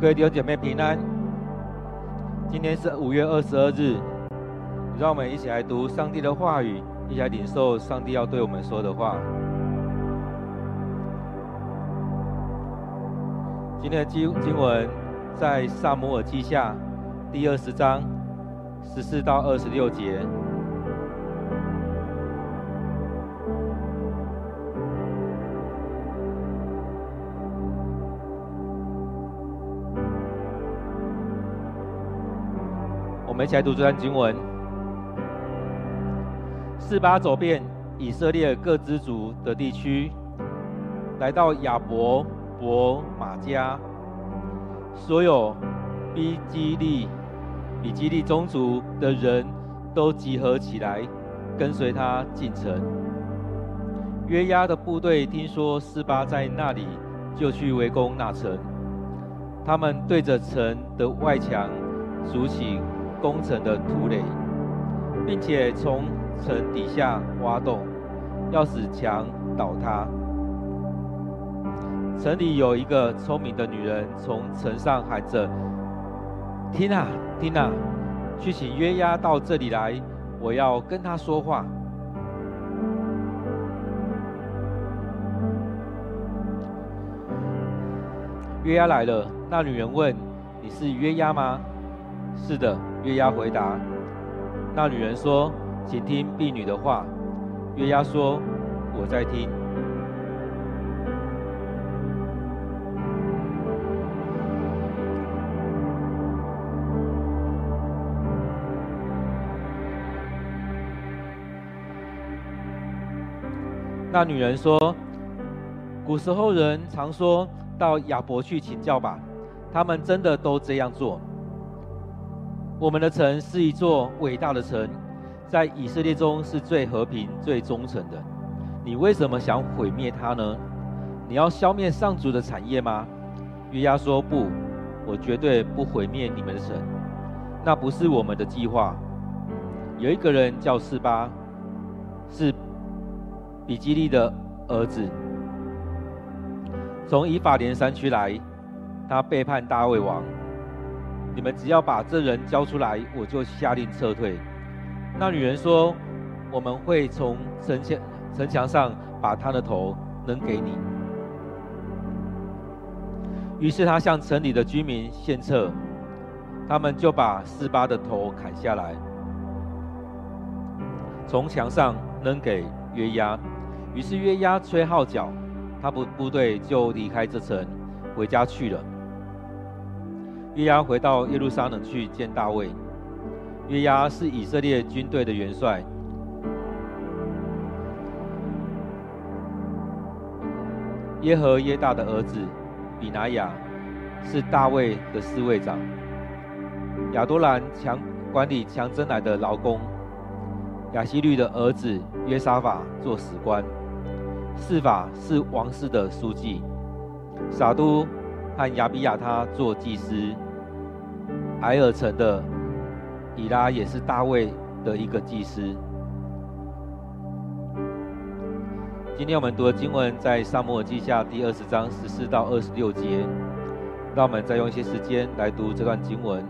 各位弟兄姐妹平安。今天是五月二十二日，让我们一起来读上帝的话语，一起来领受上帝要对我们说的话。今天的经经文在撒母耳记下第二十章十四到二十六节。们一起来读这段经文。示巴走遍以色列各支族的地区，来到亚伯伯马家，所有比基利、比基利宗族的人都集合起来，跟随他进城。约押的部队听说示巴在那里，就去围攻那城。他们对着城的外墙筑起。攻城的土垒，并且从城底下挖洞，要使墙倒塌。城里有一个聪明的女人，从城上喊着：“听啊，听啊，去请约押到这里来，我要跟他说话。”约押来了，那女人问：“你是约押吗？”“是的。”月牙回答：“那女人说，请听婢女的话。”月牙说：“我在听。”那女人说：“古时候人常说到亚伯去请教吧，他们真的都这样做。”我们的城是一座伟大的城，在以色列中是最和平、最忠诚的。你为什么想毁灭它呢？你要消灭上主的产业吗？约押说：“不，我绝对不毁灭你们的城，那不是我们的计划。”有一个人叫示巴，是比基利的儿子，从以法莲山区来，他背叛大卫王。你们只要把这人交出来，我就下令撤退。那女人说：“我们会从城墙城墙上把他的头扔给你。”于是他向城里的居民献策，他们就把四八的头砍下来，从墙上扔给约押。于是约押吹号角，他部部队就离开这城，回家去了。约押回到耶路撒冷去见大卫。约押是以色列军队的元帅。耶和耶大的儿子比拿雅是大卫的侍卫长。亚多兰强管理强征来的劳工。亚希律的儿子约沙法做史官。示法是王室的书记。撒都。和亚比亚他做祭司，埃尔城的以拉也是大卫的一个祭司。今天我们读的经文在撒母耳记下第二十章十四到二十六节，让我们再用一些时间来读这段经文。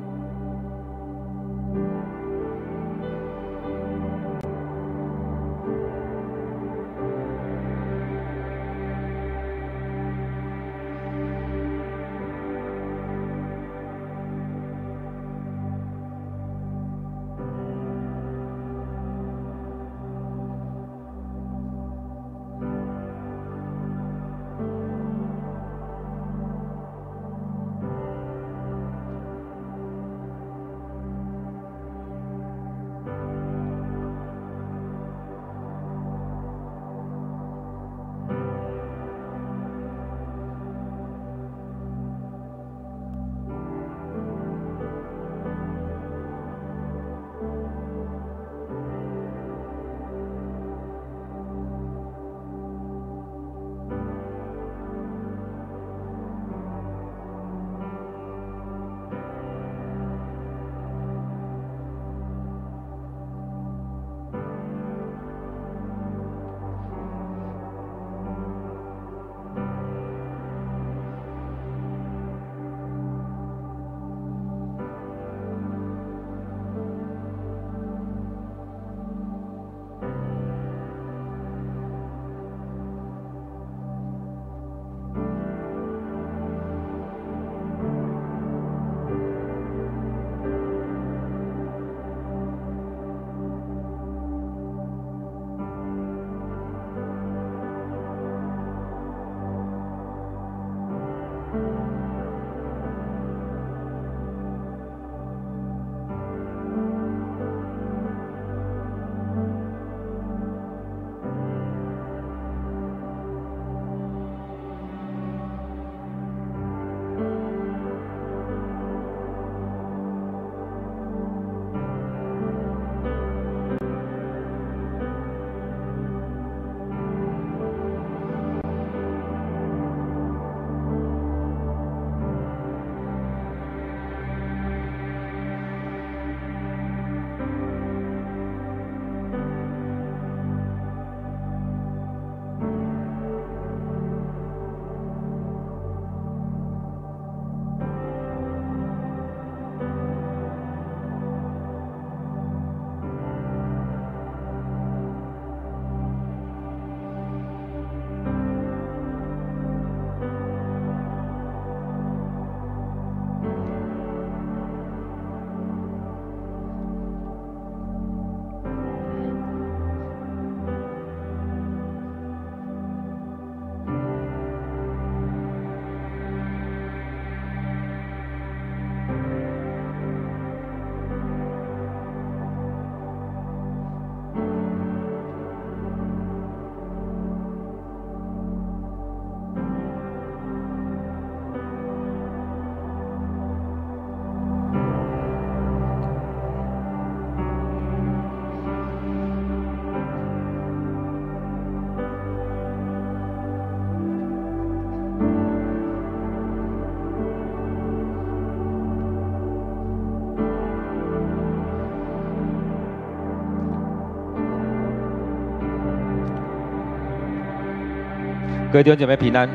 各位弟兄姐妹平安，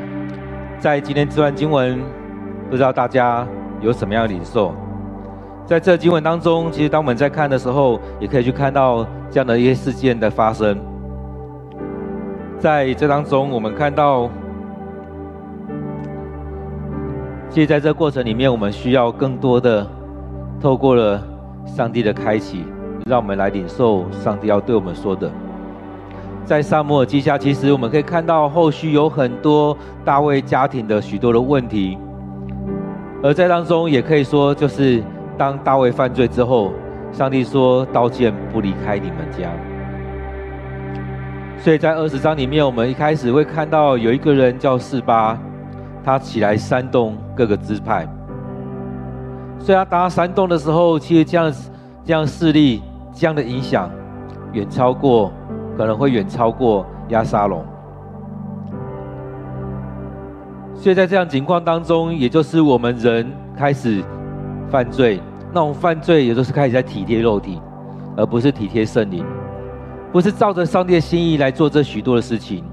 在今天这段经文，不知道大家有什么样的领受？在这经文当中，其实当我们在看的时候，也可以去看到这样的一些事件的发生。在这当中，我们看到，其实在这过程里面，我们需要更多的透过了上帝的开启，让我们来领受上帝要对我们说的。在撒母耳记下，其实我们可以看到后续有很多大卫家庭的许多的问题，而在当中也可以说，就是当大卫犯罪之后，上帝说刀剑不离开你们家。所以在二十章里面，我们一开始会看到有一个人叫示巴，他起来煽动各个支派。所以他当他煽动的时候，其实这样这样势力这样的影响，远超过。可能会远超过亚沙龙，所以在这样情况当中，也就是我们人开始犯罪，那种犯罪也就是开始在体贴肉体，而不是体贴圣灵，不是照着上帝的心意来做这许多的事情。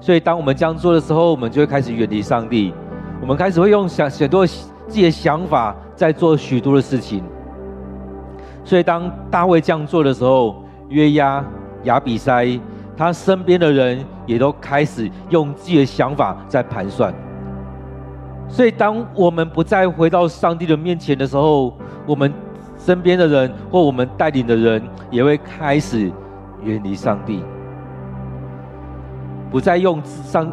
所以当我们这样做的时候，我们就会开始远离上帝，我们开始会用想许多自己的想法在做许多的事情。所以当大卫这样做的时候，约押。亚比筛，他身边的人也都开始用自己的想法在盘算。所以，当我们不再回到上帝的面前的时候，我们身边的人或我们带领的人也会开始远离上帝，不再用上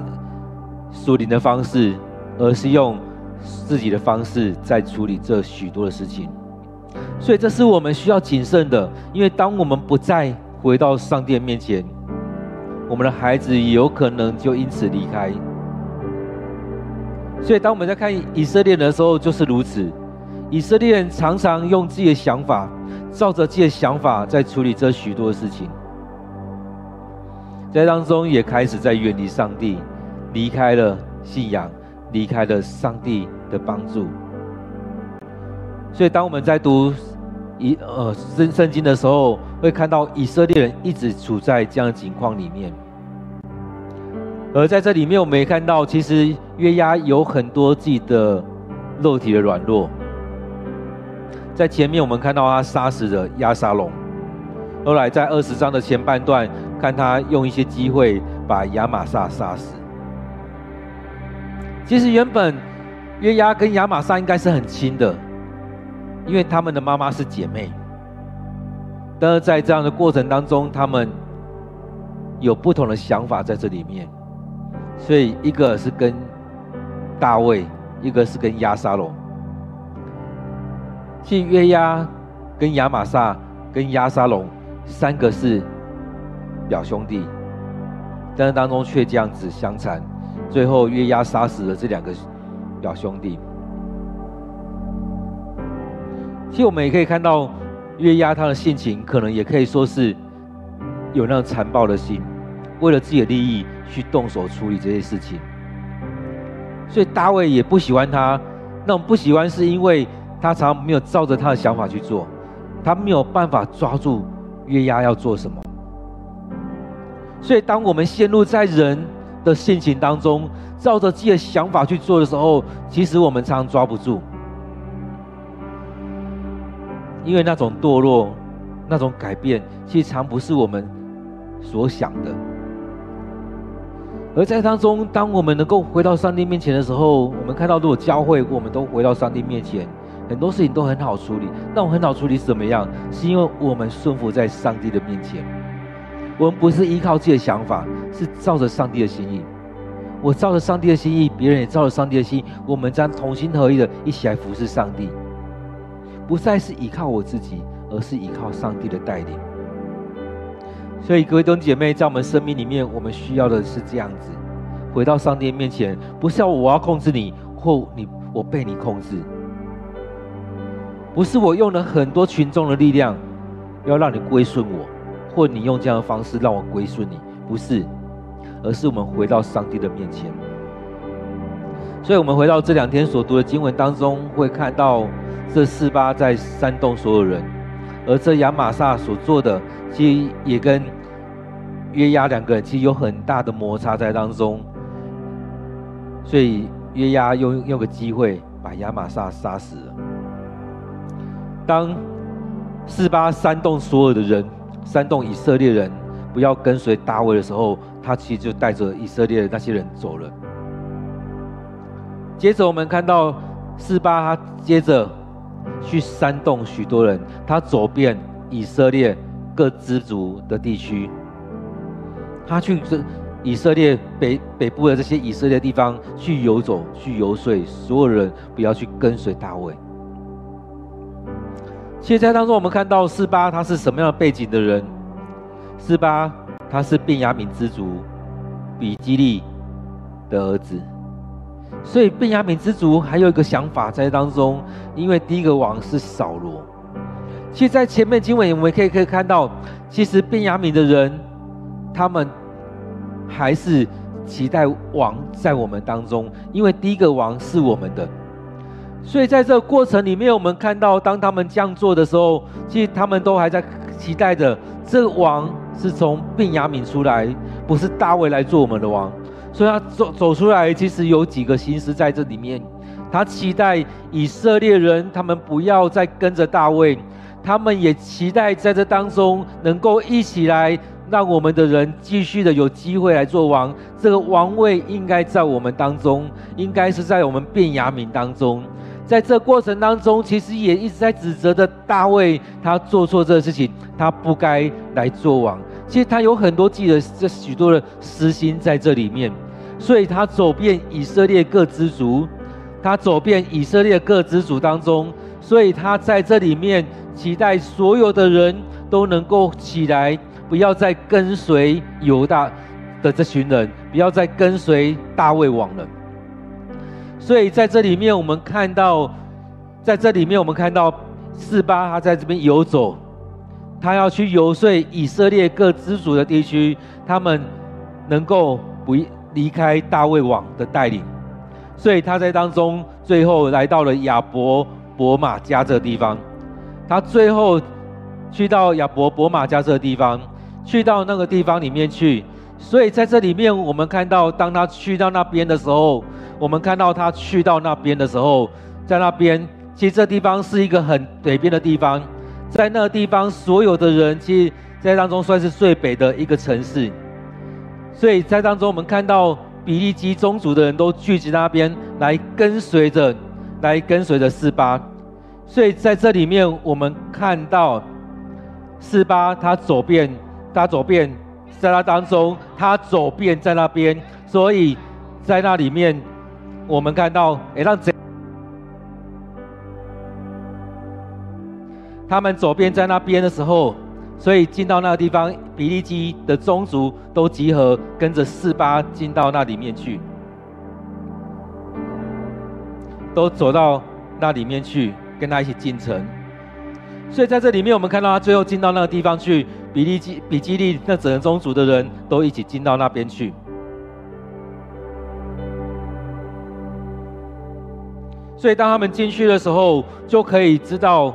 属灵的方式，而是用自己的方式在处理这许多的事情。所以，这是我们需要谨慎的，因为当我们不再回到上帝面前，我们的孩子有可能就因此离开。所以，当我们在看以色列人的时候，就是如此。以色列人常常用自己的想法，照着自己的想法在处理这许多事情，在当中也开始在远离上帝，离开了信仰，离开了上帝的帮助。所以，当我们在读。以呃圣圣经的时候，会看到以色列人一直处在这样的情况里面。而在这里面，我们也看到，其实约押有很多自己的肉体的软弱。在前面，我们看到他杀死了押沙龙；后来在二十章的前半段，看他用一些机会把亚玛撒杀死。其实原本约押跟亚玛撒应该是很亲的。因为他们的妈妈是姐妹，但是在这样的过程当中，他们有不同的想法在这里面，所以一个是跟大卫一个是跟亚沙龙。其实约押跟亚玛撒跟亚沙龙三个是表兄弟，但是当中却这样子相残，最后约押杀死了这两个表兄弟。其实我们也可以看到，约押他的性情可能也可以说是有那种残暴的心，为了自己的利益去动手处理这些事情。所以大卫也不喜欢他，那种不喜欢是因为他常常没有照着他的想法去做，他没有办法抓住约押要做什么。所以当我们陷入在人的性情当中，照着自己的想法去做的时候，其实我们常常抓不住。因为那种堕落，那种改变，其实常不是我们所想的。而在当中，当我们能够回到上帝面前的时候，我们看到，如果教会我们都回到上帝面前，很多事情都很好处理。那我很好处理是怎么样？是因为我们顺服在上帝的面前，我们不是依靠自己的想法，是照着上帝的心意。我照着上帝的心意，别人也照着上帝的心意，我们将同心合意的一起来服侍上帝。不再是依靠我自己，而是依靠上帝的带领。所以，各位弟兄姐妹，在我们生命里面，我们需要的是这样子：回到上帝面前，不是要我要控制你，或你我被你控制；不是我用了很多群众的力量，要让你归顺我，或你用这样的方式让我归顺你，不是，而是我们回到上帝的面前。所以，我们回到这两天所读的经文当中，会看到。这四八在煽动所有人，而这亚玛撒所做的，其实也跟约押两个人其实有很大的摩擦在当中，所以约押用用个机会把亚玛撒杀死了。当四八煽动所有的人，煽动以色列人不要跟随大卫的时候，他其实就带着以色列的那些人走了。接着我们看到四八，他接着。去煽动许多人，他走遍以色列各支族的地区，他去这以色列北北部的这些以色列地方去游走，去游说所有人不要去跟随大卫。现，在当中我们看到示巴他是什么样的背景的人？示巴他是便雅悯支族比基利的儿子。所以，便雅悯之族还有一个想法在当中，因为第一个王是扫罗。其实，在前面经文我们可以可以看到，其实便雅悯的人，他们还是期待王在我们当中，因为第一个王是我们的。所以，在这个过程里面，我们看到，当他们这样做的时候，其实他们都还在期待着这个王是从便雅悯出来，不是大卫来做我们的王。所以他走走出来，其实有几个心思在这里面。他期待以色列人他们不要再跟着大卫，他们也期待在这当中能够一起来，让我们的人继续的有机会来做王。这个王位应该在我们当中，应该是在我们便雅悯当中。在这过程当中，其实也一直在指责的大卫，他做错这个事情，他不该来做王。其实他有很多自己的这许多的私心在这里面，所以他走遍以色列各支族，他走遍以色列各支族当中，所以他在这里面期待所有的人都能够起来，不要再跟随犹大的这群人，不要再跟随大卫王了。所以在这里面，我们看到，在这里面我们看到四八他在这边游走。他要去游说以色列各支族的地区，他们能够不离开大卫王的带领，所以他在当中最后来到了亚伯伯玛加这个地方。他最后去到亚伯伯玛加这个地方，去到那个地方里面去。所以在这里面，我们看到，当他去到那边的时候，我们看到他去到那边的时候，在那边，其实这地方是一个很北边的地方。在那个地方，所有的人其实，在当中算是最北的一个城市，所以在当中，我们看到比利基宗族的人都聚集那边来跟随着，来跟随着四八。所以在这里面，我们看到四八他走遍，他走遍，在他当中，他走遍在那边，所以在那里面，我们看到，诶，让贼他们走遍在那边的时候，所以进到那个地方，比利基的宗族都集合，跟着四八进到那里面去，都走到那里面去，跟他一起进城。所以在这里面，我们看到他最后进到那个地方去，比利基、比基利那整个宗族的人都一起进到那边去。所以当他们进去的时候，就可以知道。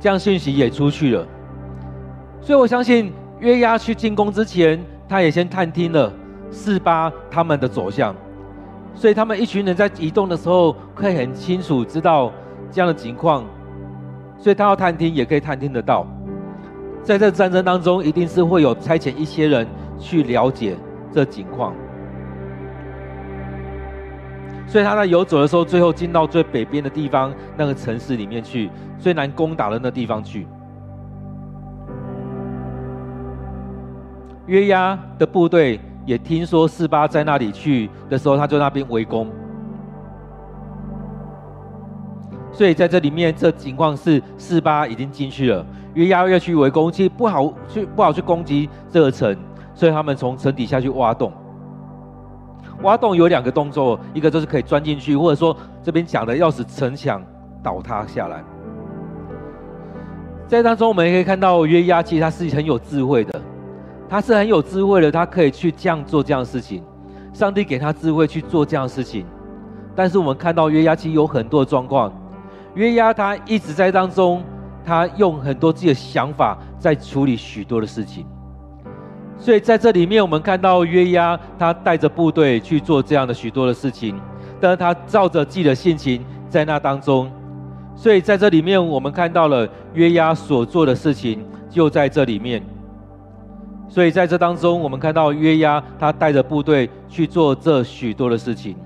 这样讯息也出去了，所以我相信约押去进攻之前，他也先探听了四八他们的走向，所以他们一群人在移动的时候，可以很清楚知道这样的情况，所以他要探听也可以探听得到，在这战争当中，一定是会有差遣一些人去了解这情况，所以他在游走的时候，最后进到最北边的地方那个城市里面去。最难攻打的那地方去，约押的部队也听说四八在那里去的时候，他就那边围攻。所以在这里面，这情况是四八已经进去了，约押要去围攻，其实不好去不好去攻击这个城，所以他们从城底下去挖洞。挖洞有两个动作，一个就是可以钻进去，或者说这边讲的要使城墙倒塌下来。在当中，我们也可以看到约押其实他是很有智慧的，他是很有智慧的，他可以去这样做这样的事情。上帝给他智慧去做这样的事情，但是我们看到约押其实有很多的状况，约押他一直在当中，他用很多自己的想法在处理许多的事情。所以在这里面，我们看到约押他带着部队去做这样的许多的事情，但是他照着自己的性情在那当中。所以在这里面，我们看到了约押所做的事情，就在这里面。所以在这当中，我们看到约押他带着部队去做这许多的事情。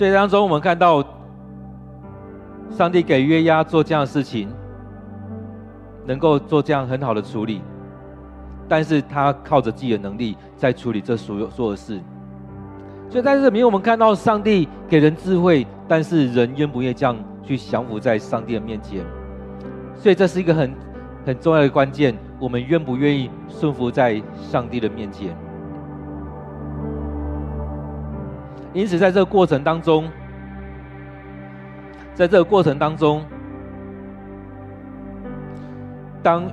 所以当中，我们看到上帝给约押做这样的事情，能够做这样很好的处理，但是他靠着自己的能力在处理这所有所有的事。所以在这里面，我们看到上帝给人智慧，但是人愿不愿意这样去降服在上帝的面前？所以这是一个很很重要的关键，我们愿不愿意顺服在上帝的面前？因此，在这个过程当中，在这个过程当中，当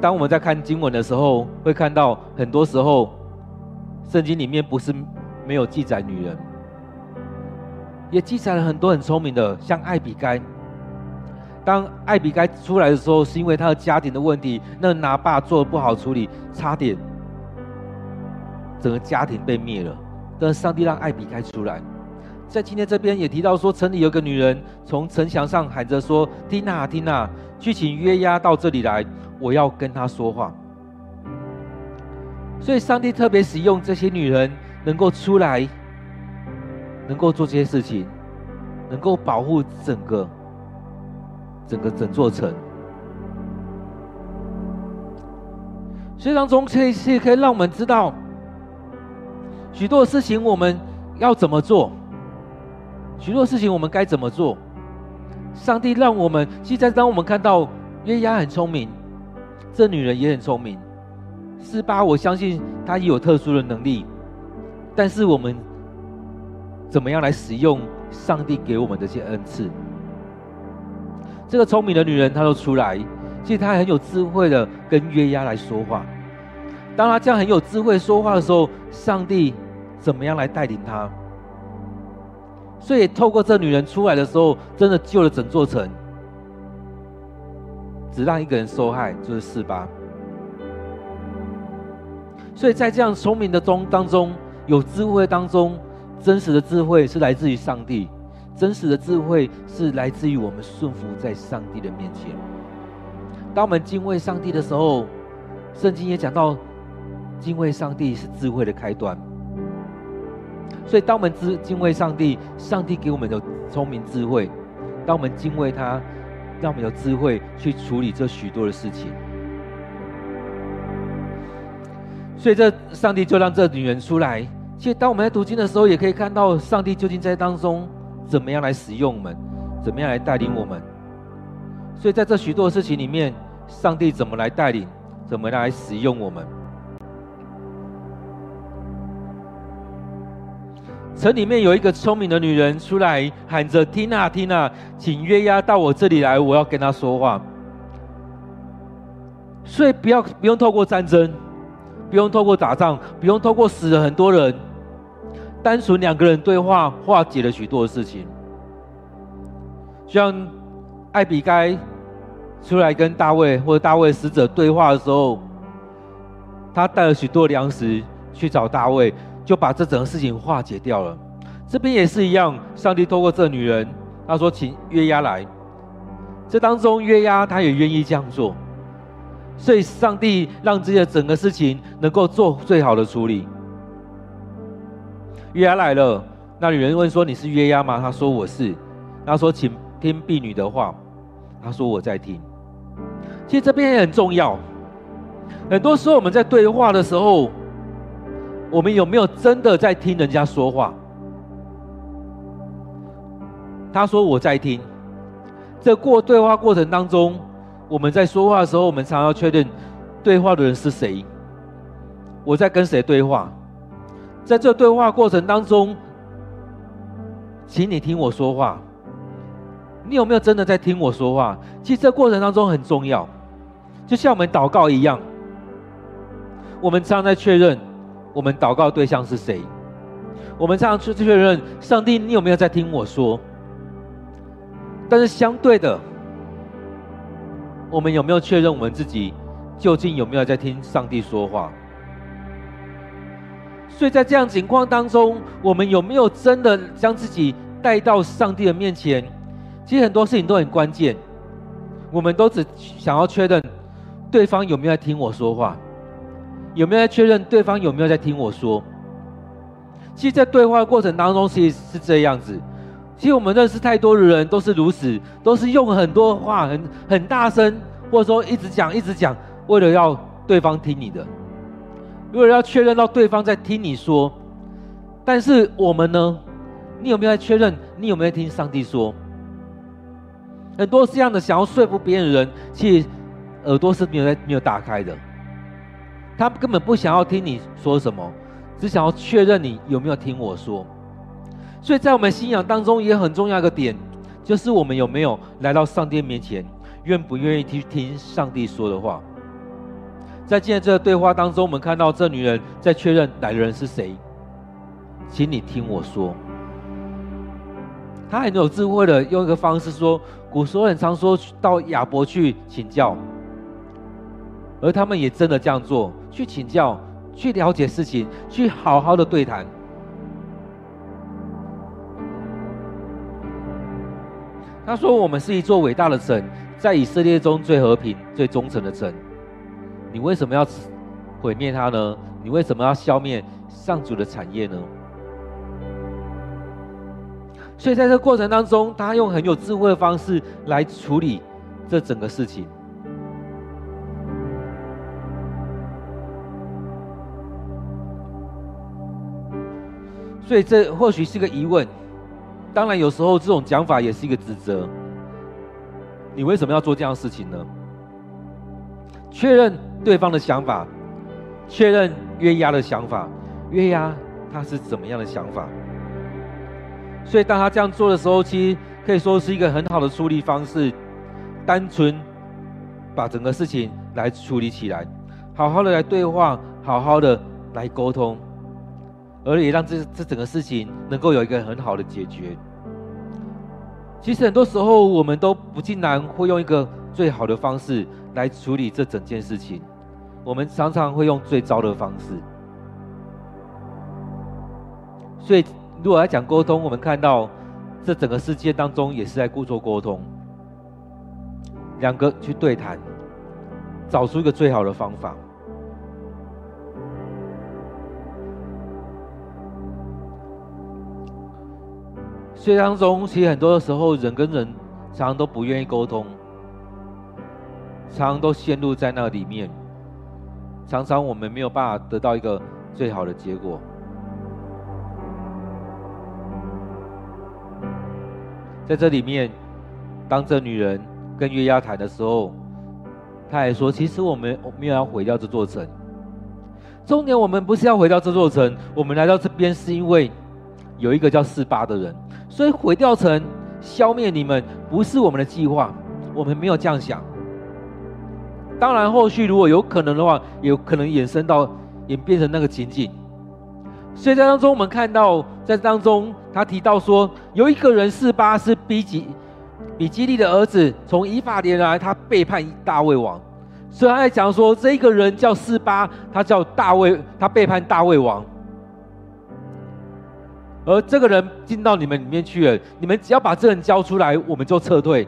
当我们在看经文的时候，会看到很多时候，圣经里面不是没有记载女人，也记载了很多很聪明的，像艾比该。当艾比该出来的时候，是因为他的家庭的问题，那拿爸做的不好处理，差点整个家庭被灭了。但上帝让艾比该出来，在今天这边也提到说，城里有个女人从城墙上喊着说：“听哪，听哪，去请约押到这里来，我要跟他说话。”所以，上帝特别使用这些女人能够出来，能够做这些事情，能够保护整个、整个整座城。所以当中，这些可以让我们知道。许多事情我们要怎么做？许多事情我们该怎么做？上帝让我们，现在当我们看到约押很聪明，这女人也很聪明，示巴我相信她也有特殊的能力，但是我们怎么样来使用上帝给我们的这些恩赐？这个聪明的女人她都出来，其实她很有智慧的跟约押来说话。当她这样很有智慧说话的时候，上帝。怎么样来带领他？所以透过这女人出来的时候，真的救了整座城，只让一个人受害，就是四八。所以在这样聪明的中当中，有智慧当中，真实的智慧是来自于上帝，真实的智慧是来自于我们顺服在上帝的面前。当我们敬畏上帝的时候，圣经也讲到，敬畏上帝是智慧的开端。所以，当我们知敬畏上帝，上帝给我们有聪明智慧；当我们敬畏他，让我们有智慧去处理这许多的事情。所以，这上帝就让这女人出来。其实，当我们在读经的时候，也可以看到上帝究竟在当中怎么样来使用我们，怎么样来带领我们。所以，在这许多的事情里面，上帝怎么来带领，怎么来使用我们？城里面有一个聪明的女人出来喊着：“缇娜，缇娜，请约押到我这里来，我要跟他说话。”所以，不要不用透过战争。不用透过打仗，不用透过死了很多人，单纯两个人对话，化解了许多的事情。像艾比该出来跟大卫或者大卫使者对话的时候，他带了许多粮食去找大卫，就把这整个事情化解掉了。这边也是一样，上帝透过这女人，他说请约押来，这当中约押他也愿意这样做。所以，上帝让这些整个事情能够做最好的处理。约押来了，那女人问说：“你是约押吗？”他说：“我是。”他说：“请听婢女的话。”他说：“我在听。”其实这边也很重要。很多时候我们在对话的时候，我们有没有真的在听人家说话？他说：“我在听。”这过对话过程当中。我们在说话的时候，我们常要确认对话的人是谁。我在跟谁对话？在这对话过程当中，请你听我说话。你有没有真的在听我说话？其实这过程当中很重要，就像我们祷告一样。我们常在确认我们祷告对象是谁。我们常常去确认上帝，你有没有在听我说？但是相对的。我们有没有确认我们自己究竟有没有在听上帝说话？所以在这样情况当中，我们有没有真的将自己带到上帝的面前？其实很多事情都很关键，我们都只想要确认对方有没有在听我说话，有没有在确认对方有没有在听我说？其实，在对话的过程当中，其实是这样子。其实我们认识太多的人都是如此，都是用很多话很很大声，或者说一直讲一直讲，为了要对方听你的，为了要确认到对方在听你说。但是我们呢？你有没有在确认？你有没有听上帝说？很多这样的想要说服别人的人，其实耳朵是没有在没有打开的，他根本不想要听你说什么，只想要确认你有没有听我说。所以在我们信仰当中也很重要一个点，就是我们有没有来到上帝面前，愿不愿意去听上帝说的话。在今天这个对话当中，我们看到这女人在确认来的人是谁，请你听我说。她很有智慧的用一个方式说，古时候很常说到亚伯去请教，而他们也真的这样做，去请教，去了解事情，去好好的对谈。他说：“我们是一座伟大的城，在以色列中最和平、最忠诚的城。你为什么要毁灭它呢？你为什么要消灭上主的产业呢？”所以，在这过程当中，他用很有智慧的方式来处理这整个事情。所以，这或许是个疑问。当然，有时候这种讲法也是一个指责。你为什么要做这样的事情呢？确认对方的想法，确认约押的想法，约押他是怎么样的想法？所以当他这样做的时候，其实可以说是一个很好的处理方式，单纯把整个事情来处理起来，好好的来对话，好好的来沟通。而也让这这整个事情能够有一个很好的解决。其实很多时候，我们都不尽然会用一个最好的方式来处理这整件事情，我们常常会用最糟的方式。所以，如果来讲沟通，我们看到这整个世界当中也是在故作沟通，两个去对谈，找出一个最好的方法。这当中，其实很多的时候，人跟人常常都不愿意沟通，常常都陷入在那里面，常常我们没有办法得到一个最好的结果。在这里面，当这女人跟约押谈的时候，他还说：“其实我们没有要毁掉这座城。重点我们不是要毁掉这座城，我们来到这边是因为有一个叫四八的人。”所以毁掉城、消灭你们不是我们的计划，我们没有这样想。当然，后续如果有可能的话，有可能衍生到演变成那个情景。所以在当中，我们看到在当中，他提到说，有一个人示巴是比基比基利的儿子，从以法莲来，他背叛大卫王。所以他在讲说，这一个人叫示巴，他叫大卫，他背叛大卫王。而这个人进到你们里面去了，你们只要把这人交出来，我们就撤退。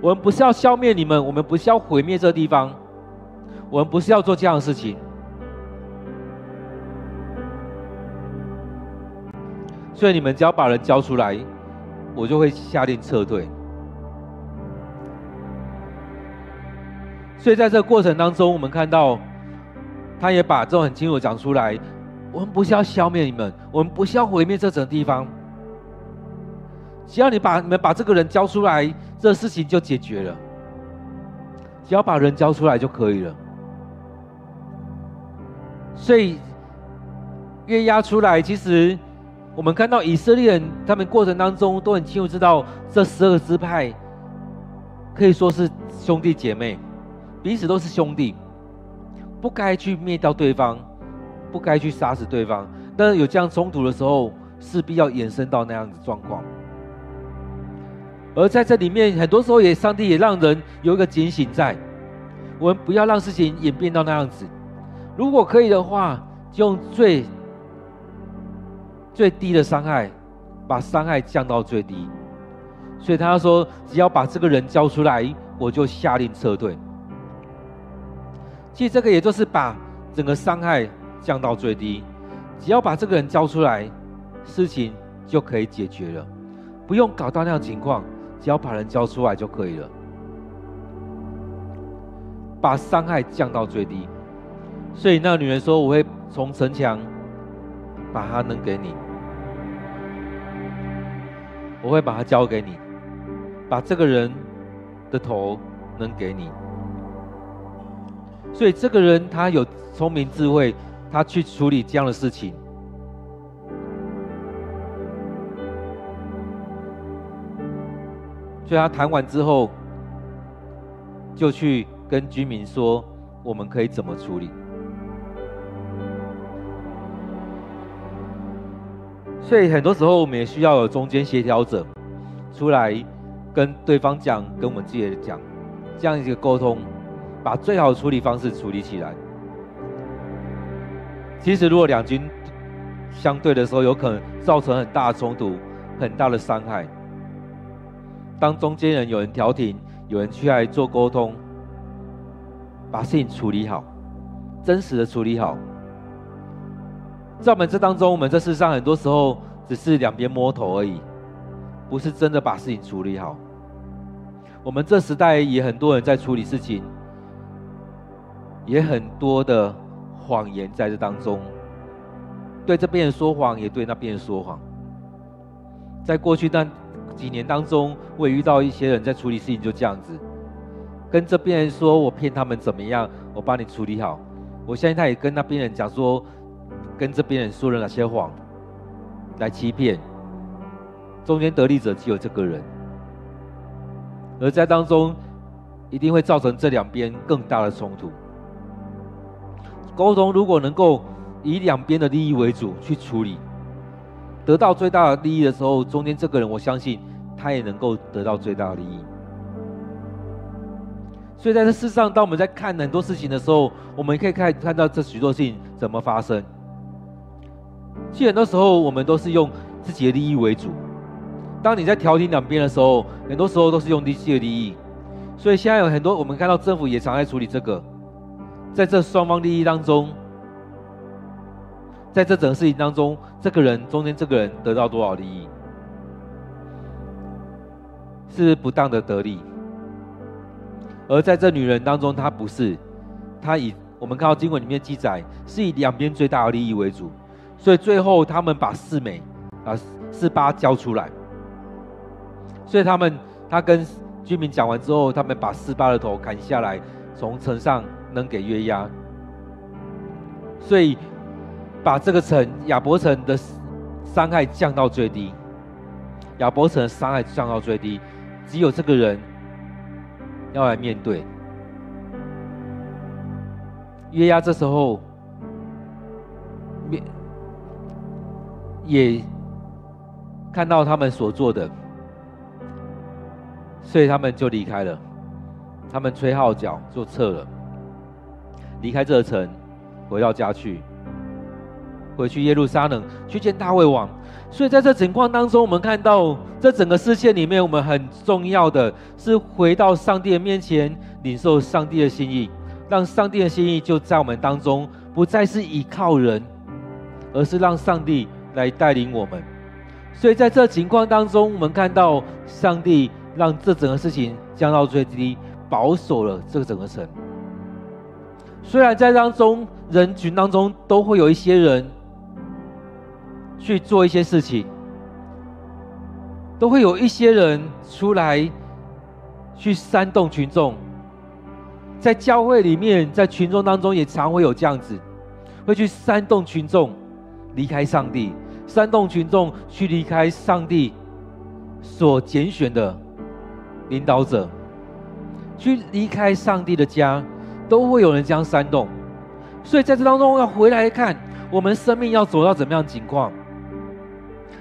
我们不是要消灭你们，我们不是要毁灭这个地方，我们不是要做这样的事情。所以你们只要把人交出来，我就会下令撤退。所以在这个过程当中，我们看到他也把这种很清楚讲出来。我们不是要消灭你们，我们不是要毁灭这整地方。只要你把你们把这个人交出来，这事情就解决了。只要把人交出来就可以了。所以约押出来，其实我们看到以色列人他们过程当中都很清楚知道，这十二支派可以说是兄弟姐妹，彼此都是兄弟，不该去灭掉对方。不该去杀死对方，但是有这样冲突的时候，势必要延伸到那样子状况。而在这里面，很多时候也，上帝也让人有一个警醒在，我们不要让事情演变到那样子。如果可以的话，就用最最低的伤害，把伤害降到最低。所以他说，只要把这个人交出来，我就下令撤退。其实这个也就是把整个伤害。降到最低，只要把这个人交出来，事情就可以解决了，不用搞到那样情况，只要把人交出来就可以了，把伤害降到最低。所以那个女人说：“我会从城墙把他能给你，我会把他交给你，把这个人的头能给你。”所以这个人他有聪明智慧。他去处理这样的事情，所以他谈完之后，就去跟居民说，我们可以怎么处理。所以很多时候，我们也需要有中间协调者出来跟对方讲，跟我们自己讲，这样一个沟通，把最好的处理方式处理起来。其实，如果两军相对的时候，有可能造成很大的冲突、很大的伤害。当中间人有人调停，有人去来做沟通，把事情处理好，真实的处理好。在我们这当中，我们这世上很多时候只是两边摸头而已，不是真的把事情处理好。我们这时代也很多人在处理事情，也很多的。谎言在这当中，对这边人说谎，也对那边人说谎。在过去那几年当中，我也遇到一些人在处理事情，就这样子，跟这边人说我骗他们怎么样，我帮你处理好。我相信他也跟那边人讲说，跟这边人说了哪些谎，来欺骗。中间得利者只有这个人，而在当中，一定会造成这两边更大的冲突。沟通如果能够以两边的利益为主去处理，得到最大的利益的时候，中间这个人我相信他也能够得到最大的利益。所以在这世上，当我们在看很多事情的时候，我们可以看看到这许多事情怎么发生。其实很多时候我们都是用自己的利益为主。当你在调停两边的时候，很多时候都是用自己的利益。所以现在有很多我们看到政府也常在处理这个。在这双方利益当中，在这整个事情当中，这个人中间这个人得到多少利益？是不当的得利，而在这女人当中，她不是，她以我们看到经文里面记载，是以两边最大的利益为主，所以最后他们把四美啊四八交出来，所以他们他跟居民讲完之后，他们把四八的头砍下来，从城上能给约押，所以把这个城亚伯城的伤害降到最低，亚伯城的伤害降到最低。只有这个人要来面对。约押，这时候也看到他们所做的，所以他们就离开了。他们吹号角就撤了，离开这城，回到家去，回去耶路撒冷去见大卫王。所以在这情况当中，我们看到这整个事件里面，我们很重要的是回到上帝的面前，领受上帝的心意，让上帝的心意就在我们当中，不再是依靠人，而是让上帝来带领我们。所以在这情况当中，我们看到上帝让这整个事情降到最低，保守了这个整个城。虽然在当中人群当中都会有一些人。去做一些事情，都会有一些人出来去煽动群众。在教会里面，在群众当中也常会有这样子，会去煽动群众离开上帝，煽动群众去离开上帝所拣选的领导者，去离开上帝的家，都会有人这样煽动。所以在这当中要回来看，我们生命要走到怎么样情况？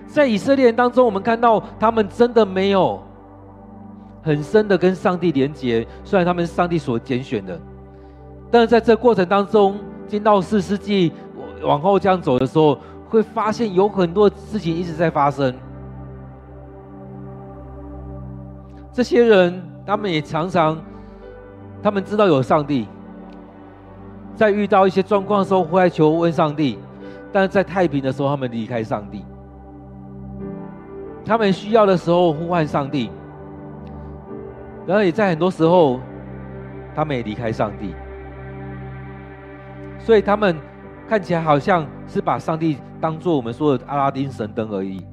在以色列人当中，我们看到他们真的没有很深的跟上帝连结。虽然他们是上帝所拣选的，但是在这过程当中，进到四世纪往后这样走的时候，会发现有很多事情一直在发生。这些人，他们也常常，他们知道有上帝，在遇到一些状况的时候，会来求问上帝；但是在太平的时候，他们离开上帝。他们需要的时候呼唤上帝，然后也在很多时候，他们也离开上帝，所以他们看起来好像是把上帝当做我们说的阿拉丁神灯而已。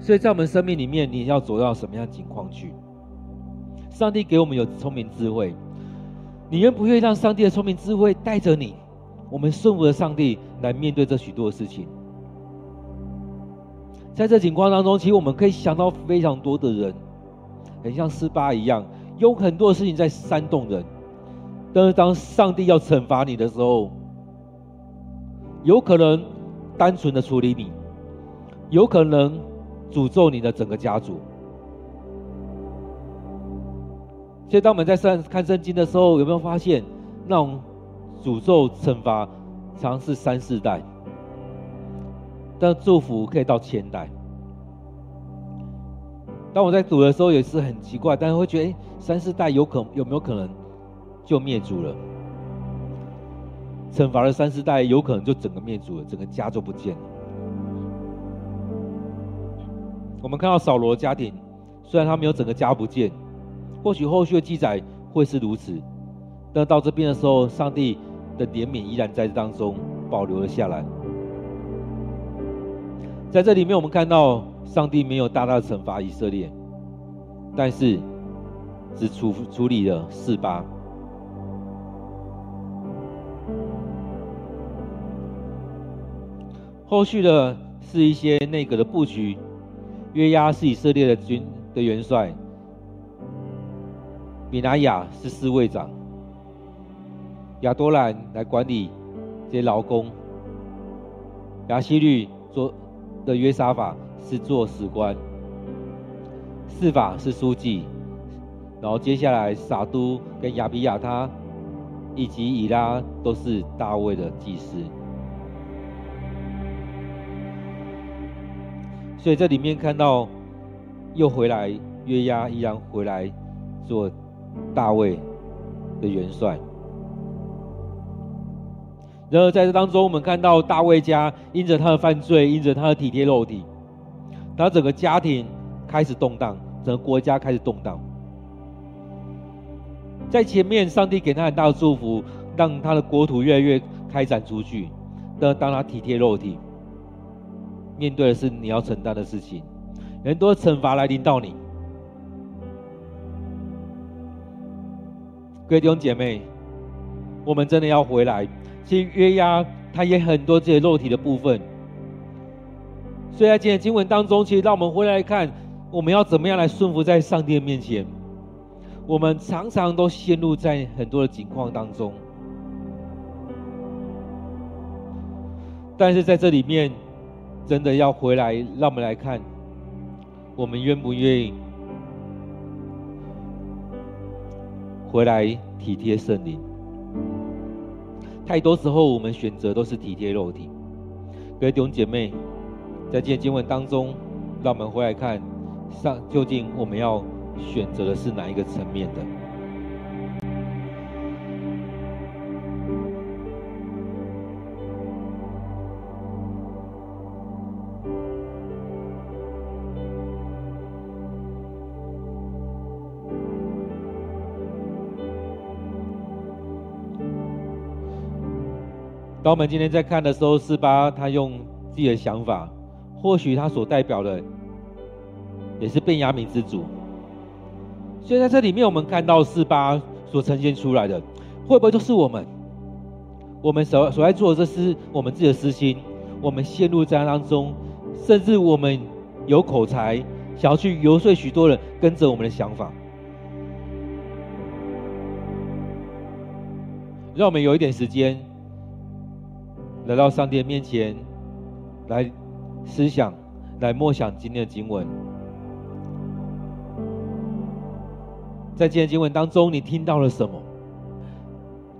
所以在我们生命里面，你要走到什么样的情况去？上帝给我们有聪明智慧，你愿不愿意让上帝的聪明智慧带着你？我们顺服的上帝来面对这许多的事情。在这情况当中，其实我们可以想到非常多的人，很像示巴一样，有很多的事情在煽动人。但是当上帝要惩罚你的时候，有可能单纯的处理你，有可能诅咒你的整个家族。所以当我们在看圣经的时候，有没有发现那种诅咒惩罚常是三四代？但祝福可以到千代。当我在读的时候也是很奇怪，但是会觉得，哎，三四代有可有没有可能就灭族了？惩罚了三四代，有可能就整个灭族了，整个家就不见了。我们看到扫罗家庭，虽然他没有整个家不见，或许后续的记载会是如此，但到这边的时候，上帝的怜悯依然在当中保留了下来。在这里面，我们看到上帝没有大大的惩罚以色列，但是只处处理了四巴。后续的是一些内阁的布局，约押是以色列的军的元帅，比拿雅是侍卫长，亚多兰来管理这些劳工，亚西律做。的约沙法是做史官，示法是书记，然后接下来撒都跟亚比亚他以及以拉都是大卫的祭司，所以这里面看到又回来约押依然回来做大卫的元帅。然而在这当中，我们看到大卫家因着他的犯罪，因着他的体贴肉体，他整个家庭开始动荡，整个国家开始动荡。在前面，上帝给他很大的祝福，让他的国土越来越开展出去。但当他体贴肉体，面对的是你要承担的事情，很多惩罚来临到你。各位弟兄姐妹，我们真的要回来。其实约押他也很多自己肉体的部分，所以在今天经文当中，其实让我们回来看，我们要怎么样来顺服在上帝的面前。我们常常都陷入在很多的境况当中，但是在这里面，真的要回来，让我们来看，我们愿不愿意回来体贴圣灵？太多时候，我们选择都是体贴肉体。各位弟兄姐妹，在今天经文当中，让我们回来看上究竟我们要。选择的是哪一个层面的？当我们今天在看的时候，四八他用自己的想法，或许他所代表的也是便雅悯之主。所以在这里面，我们看到四八所呈现出来的，会不会都是我们？我们所所在做的，这是我们自己的私心，我们陷入在当中，甚至我们有口才，想要去游说许多人跟着我们的想法。让我们有一点时间，来到上帝的面前，来思想，来默想今天的经文。在今天经文当中，你听到了什么？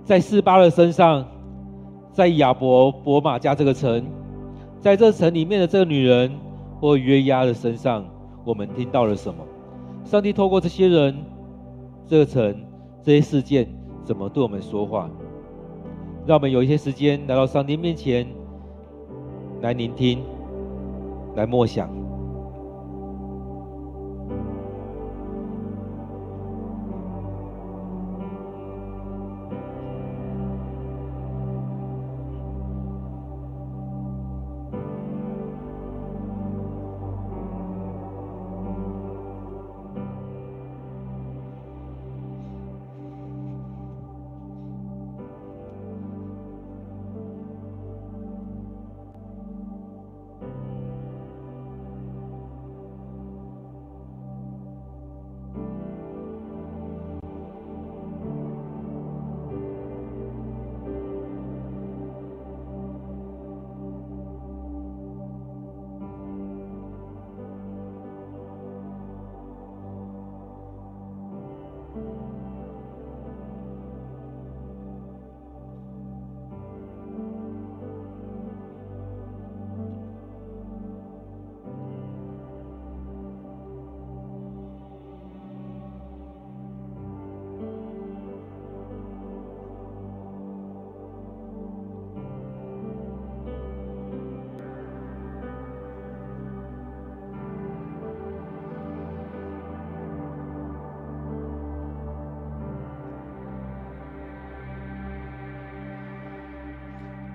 在示巴的身上，在亚伯伯玛家这个城，在这城里面的这个女人或约押的身上，我们听到了什么？上帝透过这些人、这个城、这些事件，怎么对我们说话？让我们有一些时间来到上帝面前，来聆听，来默想。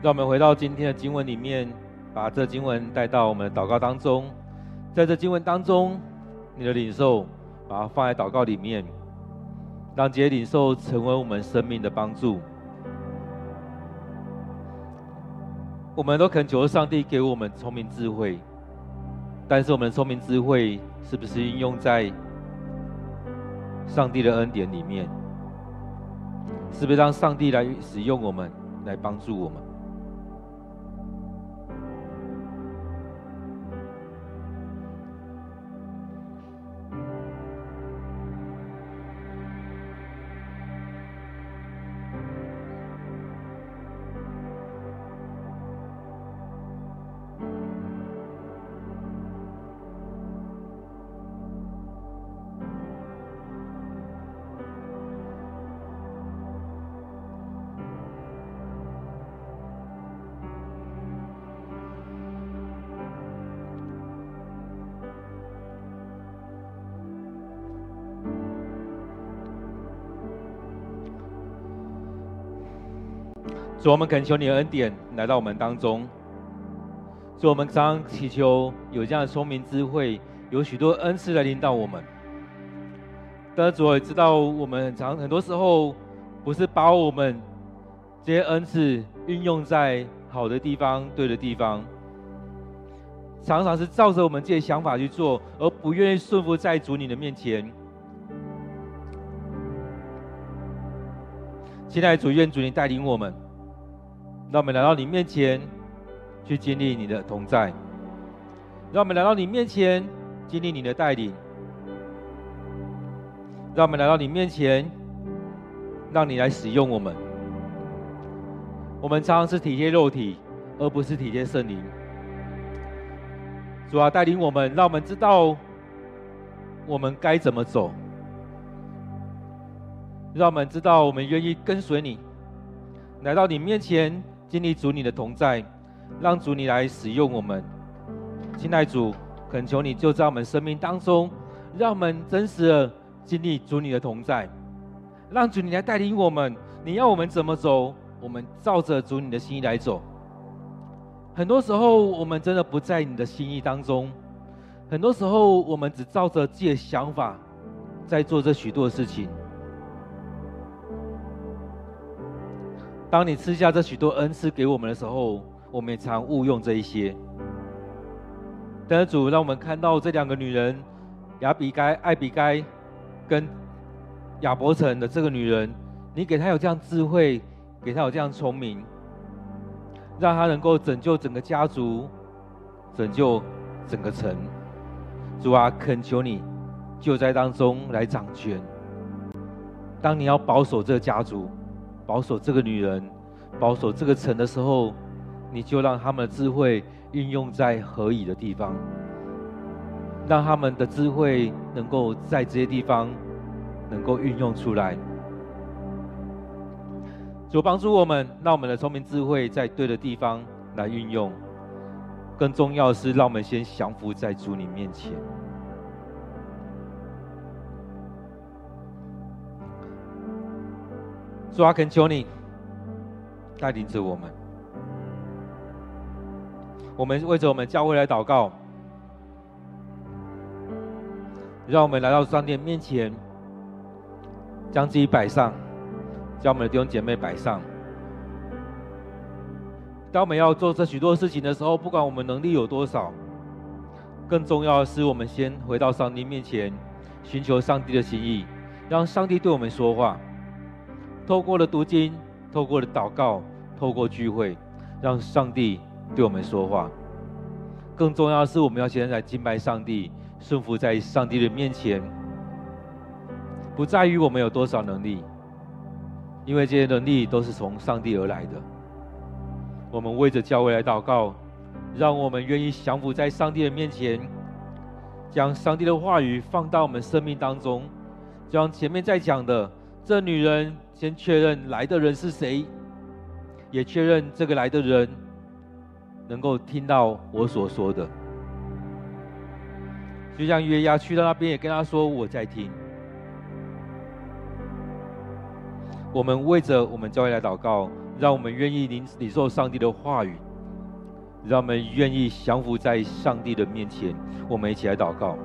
让我们回到今天的经文里面，把这经文带到我们的祷告当中。在这经文当中，你的领受，把它放在祷告里面，让这些领受成为我们生命的帮助。我们都恳求上帝给我们聪明智慧，但是我们聪明智慧是不是应用在上帝的恩典里面？是不是让上帝来使用我们，来帮助我们？主，我们恳求你的恩典来到我们当中。主，我们常常祈求有这样的聪明智慧，有许多恩赐来领导我们。但是主也知道，我们很常很多时候不是把我们这些恩赐运用在好的地方、对的地方，常常是照着我们自己的想法去做，而不愿意顺服在主你的面前。亲爱的主，愿主你带领我们。让我们来到你面前，去经历你的同在；让我们来到你面前，经历你的带领；让我们来到你面前，让你来使用我们。我们常常是体贴肉体，而不是体贴圣灵。主啊，带领我们，让我们知道我们该怎么走；让我们知道我们愿意跟随你，来到你面前。经历主你的同在，让主你来使用我们。亲爱主，恳求你就在我们生命当中，让我们真实的经历主你的同在，让主你来带领我们。你要我们怎么走，我们照着主你的心意来走。很多时候，我们真的不在你的心意当中，很多时候，我们只照着自己的想法在做这许多的事情。当你赐下这许多恩赐给我们的时候，我们也常误用这一些。但是主让我们看到这两个女人，亚比该、艾比该，跟亚伯城的这个女人，你给她有这样智慧，给她有这样聪明，让她能够拯救整个家族，拯救整个城。主啊，恳求你就在当中来掌权。当你要保守这个家族。保守这个女人，保守这个城的时候，你就让他们的智慧运用在合宜的地方，让他们的智慧能够在这些地方能够运用出来。主帮助我们，让我们的聪明智慧在对的地方来运用。更重要的是，让我们先降服在主你面前。主啊，恳求你带领着我们。我们为着我们教会来祷告，让我们来到上帝面前，将自己摆上，将我们的弟兄姐妹摆上。当我们要做这许多事情的时候，不管我们能力有多少，更重要的是，我们先回到上帝面前，寻求上帝的心意，让上帝对我们说话。透过了读经，透过了祷告，透过聚会，让上帝对我们说话。更重要的是，我们要现在来敬拜上帝，顺服在上帝的面前。不在于我们有多少能力，因为这些能力都是从上帝而来的。我们为着教会来祷告，让我们愿意降服在上帝的面前，将上帝的话语放到我们生命当中，将前面在讲的这女人。先确认来的人是谁，也确认这个来的人能够听到我所说的。就像约押去到那边，也跟他说：“我在听。”我们为着我们教会来祷告，让我们愿意领领受上帝的话语，让我们愿意降服在上帝的面前。我们一起来祷告。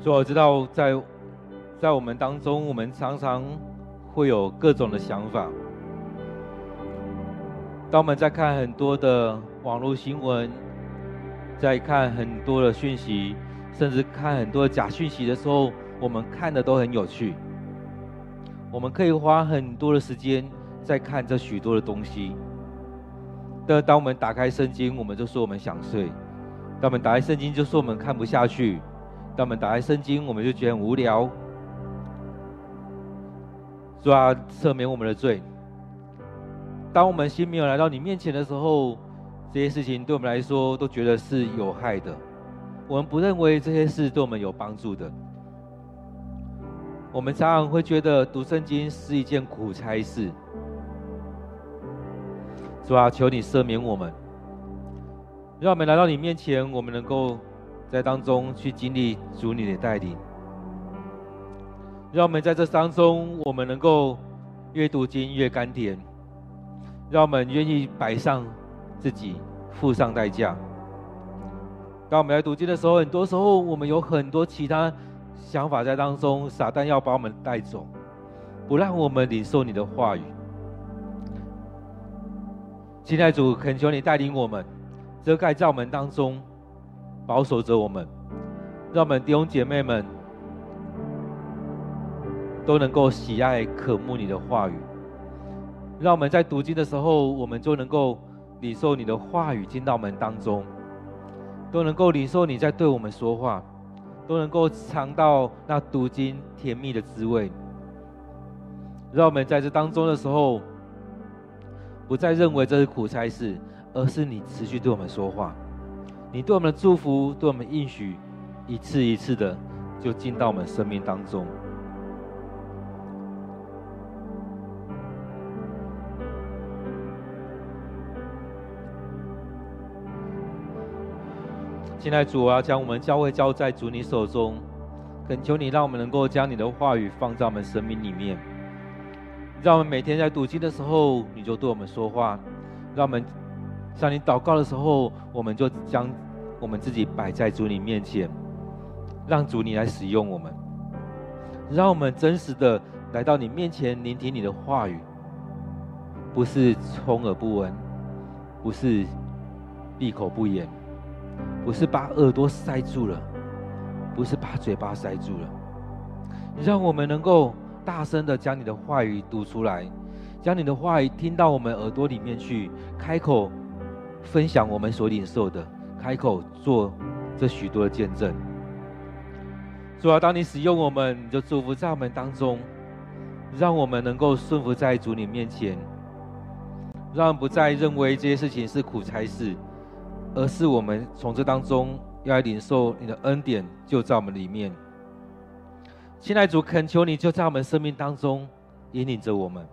所以我知道在，在我们当中，我们常常会有各种的想法。当我们在看很多的网络新闻，在看很多的讯息，甚至看很多假讯息的时候，我们看的都很有趣。我们可以花很多的时间在看这许多的东西。但当我们打开圣经，我们就说我们想睡；当我们打开圣经，就说我们看不下去；当我们打开圣经，我们就觉得很无聊。主啊，赦免我们的罪。当我们心没有来到你面前的时候，这些事情对我们来说都觉得是有害的。我们不认为这些事对我们有帮助的。我们常常会觉得读圣经是一件苦差事。主啊，求你赦免我们，让我们来到你面前，我们能够在当中去经历主你的带领。让我们在这当中，我们能够越读经越甘甜。让我们愿意摆上自己，付上代价。当我们来读经的时候，很多时候我们有很多其他想法在当中，撒旦要把我们带走，不让我们领受你的话语。亲爱主，恳求你带领我们，遮盖在我们当中，保守着我们，让我们弟兄姐妹们。都能够喜爱渴慕你的话语，让我们在读经的时候，我们就能够领受你的话语进到我们当中，都能够领受你在对我们说话，都能够尝到那读经甜蜜的滋味。让我们在这当中的时候，不再认为这是苦差事，而是你持续对我们说话，你对我们的祝福，对我们应许，一次一次的就进到我们生命当中。现在主啊，将我们教会交在主你手中，恳求你让我们能够将你的话语放在我们生命里面，让我们每天在读经的时候，你就对我们说话；让我们向你祷告的时候，我们就将我们自己摆在主你面前，让主你来使用我们，让我们真实的来到你面前聆听你的话语，不是充耳不闻，不是闭口不言。不是把耳朵塞住了，不是把嘴巴塞住了，让我们能够大声的将你的话语读出来，将你的话语听到我们耳朵里面去，开口分享我们所领受的，开口做这许多的见证。主啊，当你使用我们，你就祝福在我们当中，让我们能够顺服在主你面前，让不再认为这些事情是苦差事。而是我们从这当中要来领受你的恩典，就在我们里面。亲爱主，恳求你就在我们生命当中引领着我们。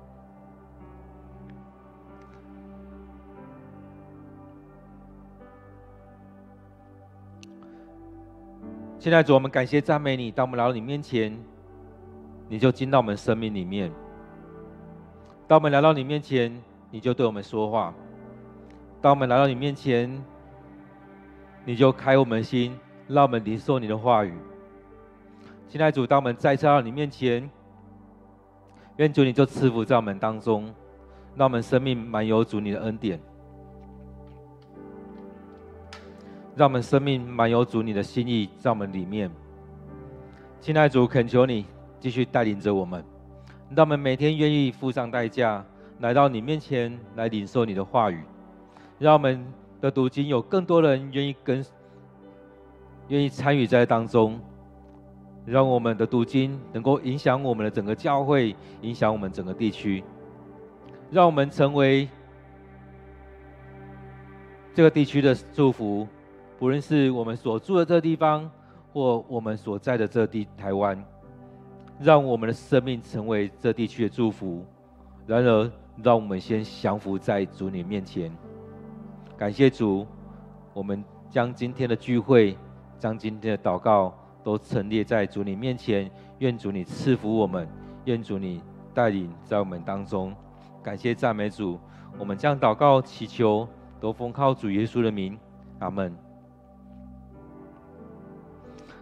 现在主，我们感谢赞美你，当我们来到你面前，你就进到我们生命里面；当我们来到你面前，你就对我们说话；当我们来到你面前，你就开我们心，让我们领受你的话语。现在主，当我们再次到你面前，愿主你就赐福在我们当中，让我们生命满有主你的恩典，让我们生命满有主你的心意在我们里面。亲爱的主，恳求你继续带领着我们，让我们每天愿意付上代价来到你面前来领受你的话语，让我们。的读经有更多人愿意跟，愿意参与在当中，让我们的读经能够影响我们的整个教会，影响我们整个地区，让我们成为这个地区的祝福。不论是我们所住的这地方，或我们所在的这地台湾，让我们的生命成为这地区的祝福。然而，让我们先降服在主你面前。感谢主，我们将今天的聚会，将今天的祷告都陈列在主你面前。愿主你赐福我们，愿主你带领在我们当中。感谢赞美主，我们将祷告祈求都奉靠主耶稣的名，阿门。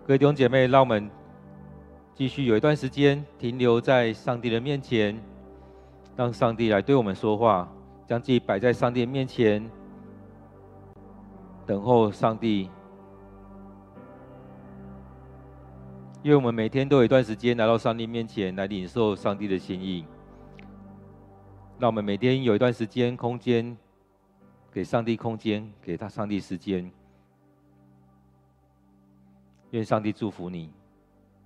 各位弟兄姐妹，让我们继续有一段时间停留在上帝的面前，让上帝来对我们说话，将自己摆在上帝的面前，等候上帝。因为我们每天都有一段时间来到上帝面前来领受上帝的心意，让我们每天有一段时间空间给上帝空间，给他上帝时间。愿上帝祝福你。